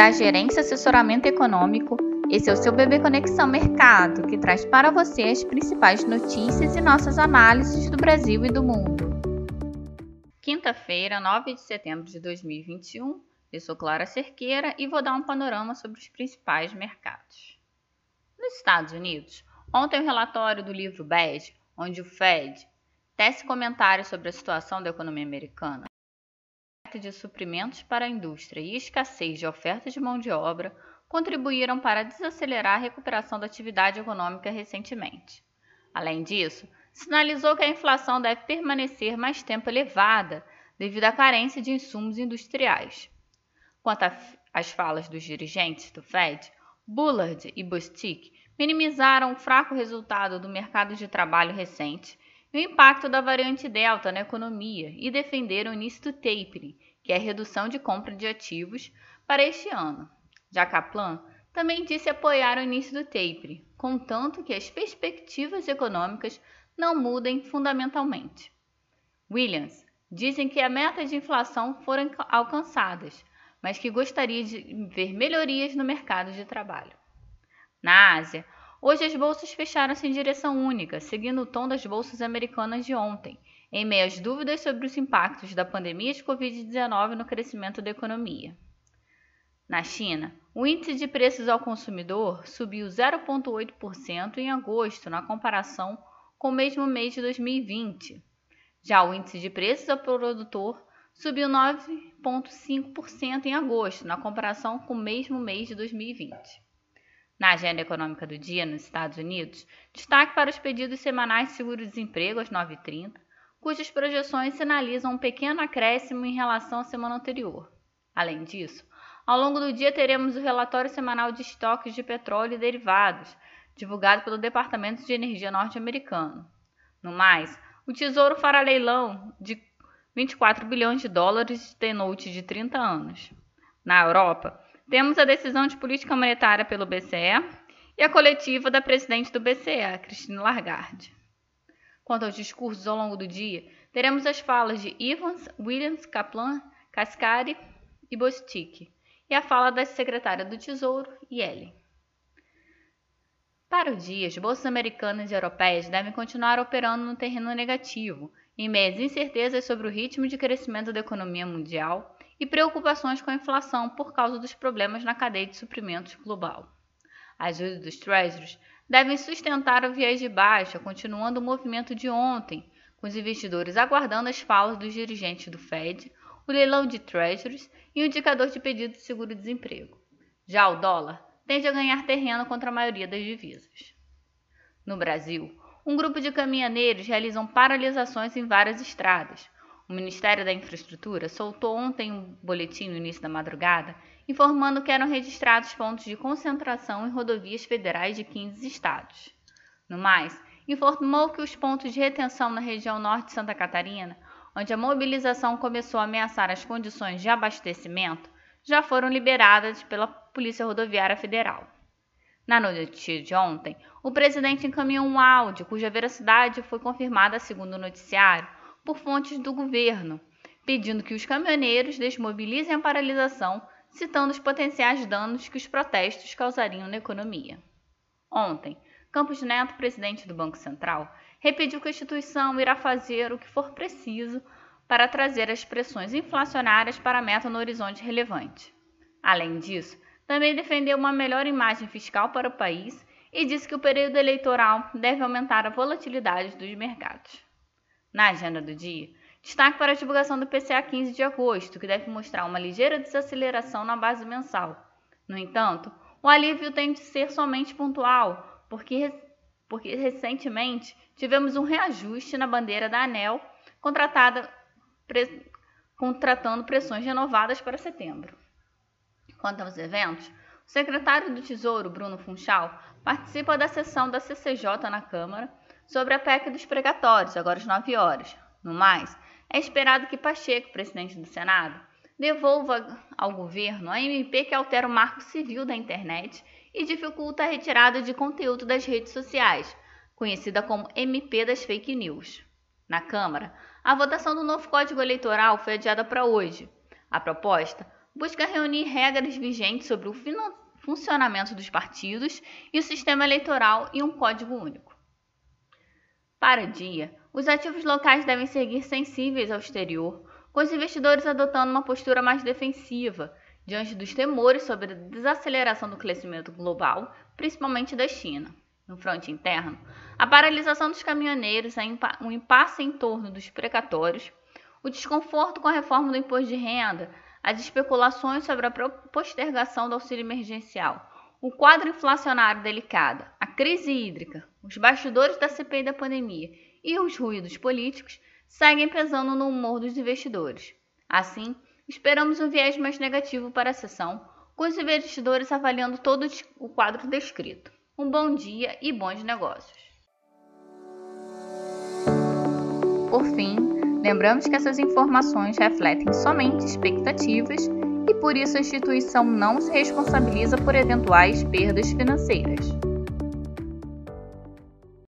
da Gerência Assessoramento Econômico. Esse é o seu Bebê Conexão Mercado, que traz para você as principais notícias e nossas análises do Brasil e do mundo. Quinta-feira, 9 de setembro de 2021. Eu sou Clara Cerqueira e vou dar um panorama sobre os principais mercados. Nos Estados Unidos, ontem o relatório do livro Bege, onde o Fed tece comentários sobre a situação da economia americana, de suprimentos para a indústria e escassez de oferta de mão de obra contribuíram para desacelerar a recuperação da atividade econômica recentemente. Além disso, sinalizou que a inflação deve permanecer mais tempo elevada devido à carência de insumos industriais. Quanto às falas dos dirigentes do Fed, Bullard e Bostic minimizaram o fraco resultado do mercado de trabalho recente o impacto da variante Delta na economia e defenderam o início do tapering, que é a redução de compra de ativos, para este ano. Já Kaplan também disse apoiar o início do tapering, contanto que as perspectivas econômicas não mudem fundamentalmente. Williams dizem que a meta de inflação foram alcançadas, mas que gostaria de ver melhorias no mercado de trabalho. Na Ásia, Hoje as bolsas fecharam-se em direção única, seguindo o tom das bolsas americanas de ontem, em meio às dúvidas sobre os impactos da pandemia de Covid-19 no crescimento da economia. Na China, o índice de preços ao consumidor subiu 0,8% em agosto, na comparação com o mesmo mês de 2020. Já o índice de preços ao produtor subiu 9,5% em agosto, na comparação com o mesmo mês de 2020. Na agenda econômica do dia nos Estados Unidos, destaque para os pedidos semanais de seguro-desemprego às 9h30, cujas projeções sinalizam um pequeno acréscimo em relação à semana anterior. Além disso, ao longo do dia teremos o relatório semanal de estoques de petróleo e derivados, divulgado pelo Departamento de Energia norte-americano. No mais, o Tesouro fará leilão de 24 bilhões de dólares de T-Note de 30 anos. Na Europa, temos a decisão de política monetária pelo BCE e a coletiva da presidente do BCE, Christine Lagarde. Quanto aos discursos ao longo do dia, teremos as falas de Evans, Williams, Kaplan, Cascari e Bostic, e a fala da secretária do Tesouro, Yellen. Para o dia, as bolsas americanas e europeias devem continuar operando no terreno negativo, em meio às incertezas sobre o ritmo de crescimento da economia mundial e preocupações com a inflação por causa dos problemas na cadeia de suprimentos global. As ajudas dos Treasuries devem sustentar o viés de baixa, continuando o movimento de ontem, com os investidores aguardando as falas dos dirigentes do Fed, o leilão de Treasuries e o indicador de pedido de seguro-desemprego. Já o dólar tende a ganhar terreno contra a maioria das divisas. No Brasil, um grupo de caminhoneiros realizam paralisações em várias estradas, o Ministério da Infraestrutura soltou ontem um boletim no início da madrugada informando que eram registrados pontos de concentração em rodovias federais de 15 estados. No mais, informou que os pontos de retenção na região norte de Santa Catarina, onde a mobilização começou a ameaçar as condições de abastecimento, já foram liberadas pela Polícia Rodoviária Federal. Na notícia de ontem, o presidente encaminhou um áudio cuja veracidade foi confirmada segundo o noticiário por fontes do governo, pedindo que os caminhoneiros desmobilizem a paralisação, citando os potenciais danos que os protestos causariam na economia. Ontem, Campos Neto, presidente do Banco Central, repetiu que a instituição irá fazer o que for preciso para trazer as pressões inflacionárias para a meta no horizonte relevante. Além disso, também defendeu uma melhor imagem fiscal para o país e disse que o período eleitoral deve aumentar a volatilidade dos mercados. Na agenda do dia, destaque para a divulgação do PCA 15 de agosto, que deve mostrar uma ligeira desaceleração na base mensal. No entanto, o alívio tem de ser somente pontual, porque, porque recentemente tivemos um reajuste na bandeira da ANEL, pre, contratando pressões renovadas para setembro. Quanto aos eventos, o secretário do Tesouro, Bruno Funchal, participa da sessão da CCJ na Câmara sobre a PEC dos pregatórios, agora às 9 horas. No mais, é esperado que Pacheco, presidente do Senado, devolva ao governo a MP que altera o marco civil da internet e dificulta a retirada de conteúdo das redes sociais, conhecida como MP das fake news. Na Câmara, a votação do novo Código Eleitoral foi adiada para hoje. A proposta busca reunir regras vigentes sobre o funcionamento dos partidos e o sistema eleitoral em um código único. Para dia, os ativos locais devem seguir sensíveis ao exterior, com os investidores adotando uma postura mais defensiva diante dos temores sobre a desaceleração do crescimento global, principalmente da China. No fronte interno, a paralisação dos caminhoneiros, um impasse em torno dos precatórios, o desconforto com a reforma do imposto de renda, as especulações sobre a postergação do auxílio emergencial, o quadro inflacionário delicado, crise hídrica, os bastidores da CPI da pandemia e os ruídos políticos seguem pesando no humor dos investidores. Assim, esperamos um viés mais negativo para a sessão, com os investidores avaliando todo o quadro descrito. Um bom dia e bons negócios. Por fim, lembramos que essas informações refletem somente expectativas e por isso a instituição não se responsabiliza por eventuais perdas financeiras.